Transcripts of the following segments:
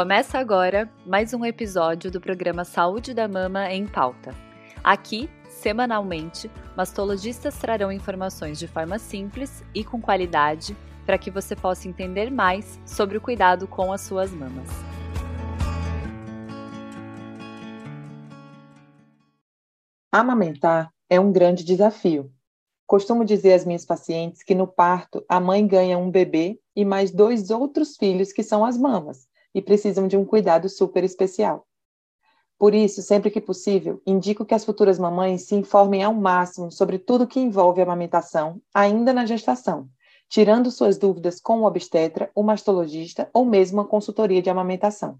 Começa agora mais um episódio do programa Saúde da Mama em Pauta. Aqui, semanalmente, mastologistas trarão informações de forma simples e com qualidade para que você possa entender mais sobre o cuidado com as suas mamas. Amamentar é um grande desafio. Costumo dizer às minhas pacientes que no parto a mãe ganha um bebê e mais dois outros filhos que são as mamas e precisam de um cuidado super especial. Por isso, sempre que possível, indico que as futuras mamães se informem ao máximo sobre tudo que envolve a amamentação, ainda na gestação, tirando suas dúvidas com o obstetra, o mastologista ou mesmo a consultoria de amamentação.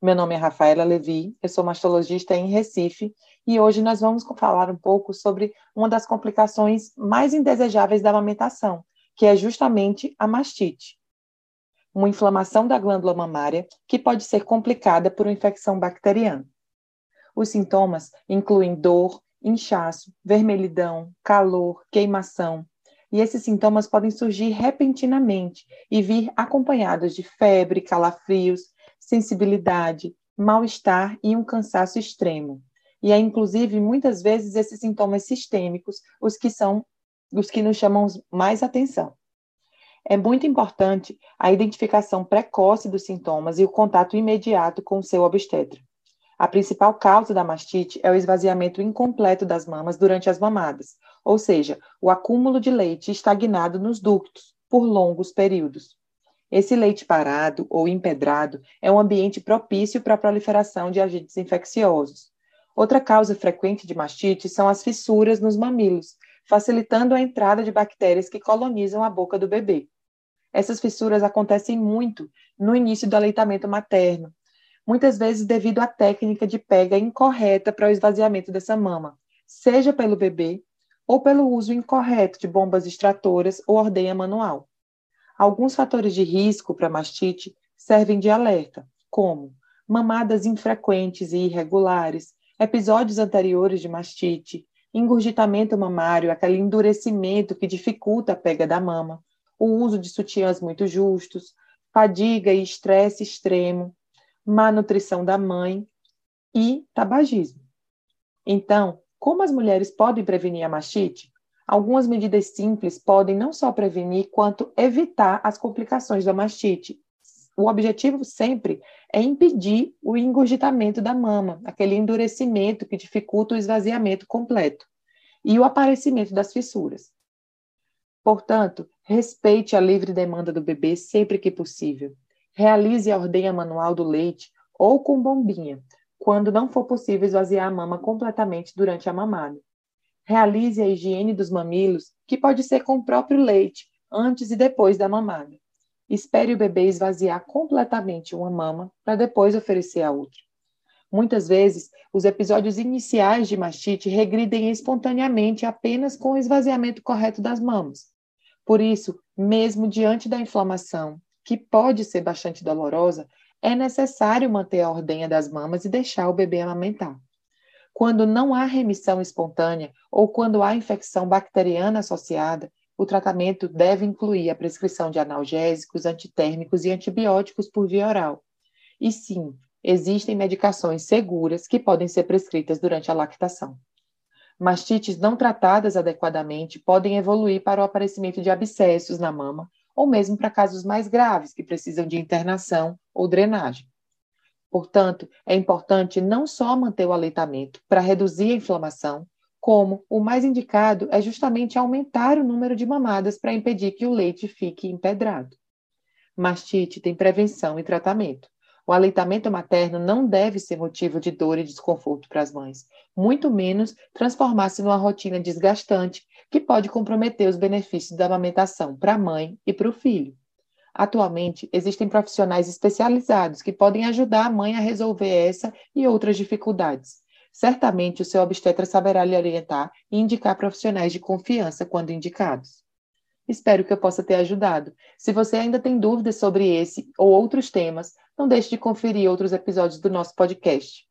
Meu nome é Rafaela Levi, eu sou mastologista em Recife e hoje nós vamos falar um pouco sobre uma das complicações mais indesejáveis da amamentação, que é justamente a mastite uma inflamação da glândula mamária que pode ser complicada por uma infecção bacteriana. Os sintomas incluem dor, inchaço, vermelhidão, calor, queimação, e esses sintomas podem surgir repentinamente e vir acompanhados de febre, calafrios, sensibilidade, mal-estar e um cansaço extremo. E é inclusive muitas vezes esses sintomas sistêmicos os que são os que nos chamam mais atenção. É muito importante a identificação precoce dos sintomas e o contato imediato com o seu obstetra. A principal causa da mastite é o esvaziamento incompleto das mamas durante as mamadas, ou seja, o acúmulo de leite estagnado nos ductos por longos períodos. Esse leite parado ou empedrado é um ambiente propício para a proliferação de agentes infecciosos. Outra causa frequente de mastite são as fissuras nos mamilos, facilitando a entrada de bactérias que colonizam a boca do bebê. Essas fissuras acontecem muito no início do aleitamento materno, muitas vezes devido à técnica de pega incorreta para o esvaziamento dessa mama, seja pelo bebê ou pelo uso incorreto de bombas extratoras ou ordenha manual. Alguns fatores de risco para mastite servem de alerta, como mamadas infrequentes e irregulares, episódios anteriores de mastite, engurgitamento mamário, aquele endurecimento que dificulta a pega da mama, o uso de sutiãs muito justos, fadiga e estresse extremo, má nutrição da mãe e tabagismo. Então, como as mulheres podem prevenir a mastite? Algumas medidas simples podem não só prevenir, quanto evitar as complicações da mastite. O objetivo sempre é impedir o engurgitamento da mama, aquele endurecimento que dificulta o esvaziamento completo, e o aparecimento das fissuras. Portanto, respeite a livre demanda do bebê sempre que possível. Realize a ordenha manual do leite ou com bombinha, quando não for possível esvaziar a mama completamente durante a mamada. Realize a higiene dos mamilos, que pode ser com o próprio leite, antes e depois da mamada. Espere o bebê esvaziar completamente uma mama para depois oferecer a outra. Muitas vezes, os episódios iniciais de mastite regridem espontaneamente apenas com o esvaziamento correto das mamas. Por isso, mesmo diante da inflamação, que pode ser bastante dolorosa, é necessário manter a ordenha das mamas e deixar o bebê amamentar. Quando não há remissão espontânea ou quando há infecção bacteriana associada, o tratamento deve incluir a prescrição de analgésicos, antitérmicos e antibióticos por via oral. E sim, existem medicações seguras que podem ser prescritas durante a lactação. Mastites não tratadas adequadamente podem evoluir para o aparecimento de abscessos na mama, ou mesmo para casos mais graves que precisam de internação ou drenagem. Portanto, é importante não só manter o aleitamento para reduzir a inflamação, como o mais indicado é justamente aumentar o número de mamadas para impedir que o leite fique empedrado. Mastite tem prevenção e tratamento. O aleitamento materno não deve ser motivo de dor e desconforto para as mães, muito menos transformar-se numa rotina desgastante que pode comprometer os benefícios da amamentação para a mãe e para o filho. Atualmente, existem profissionais especializados que podem ajudar a mãe a resolver essa e outras dificuldades. Certamente o seu obstetra saberá lhe orientar e indicar profissionais de confiança quando indicados. Espero que eu possa ter ajudado. Se você ainda tem dúvidas sobre esse ou outros temas, não deixe de conferir outros episódios do nosso podcast.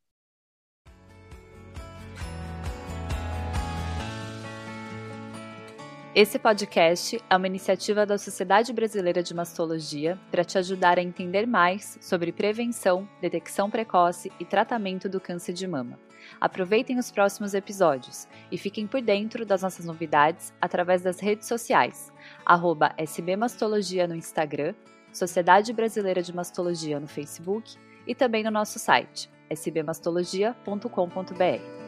Esse podcast é uma iniciativa da Sociedade Brasileira de Mastologia para te ajudar a entender mais sobre prevenção, detecção precoce e tratamento do câncer de mama. Aproveitem os próximos episódios e fiquem por dentro das nossas novidades através das redes sociais, arroba SBMastologia no Instagram, Sociedade Brasileira de Mastologia no Facebook e também no nosso site sbmastologia.com.br.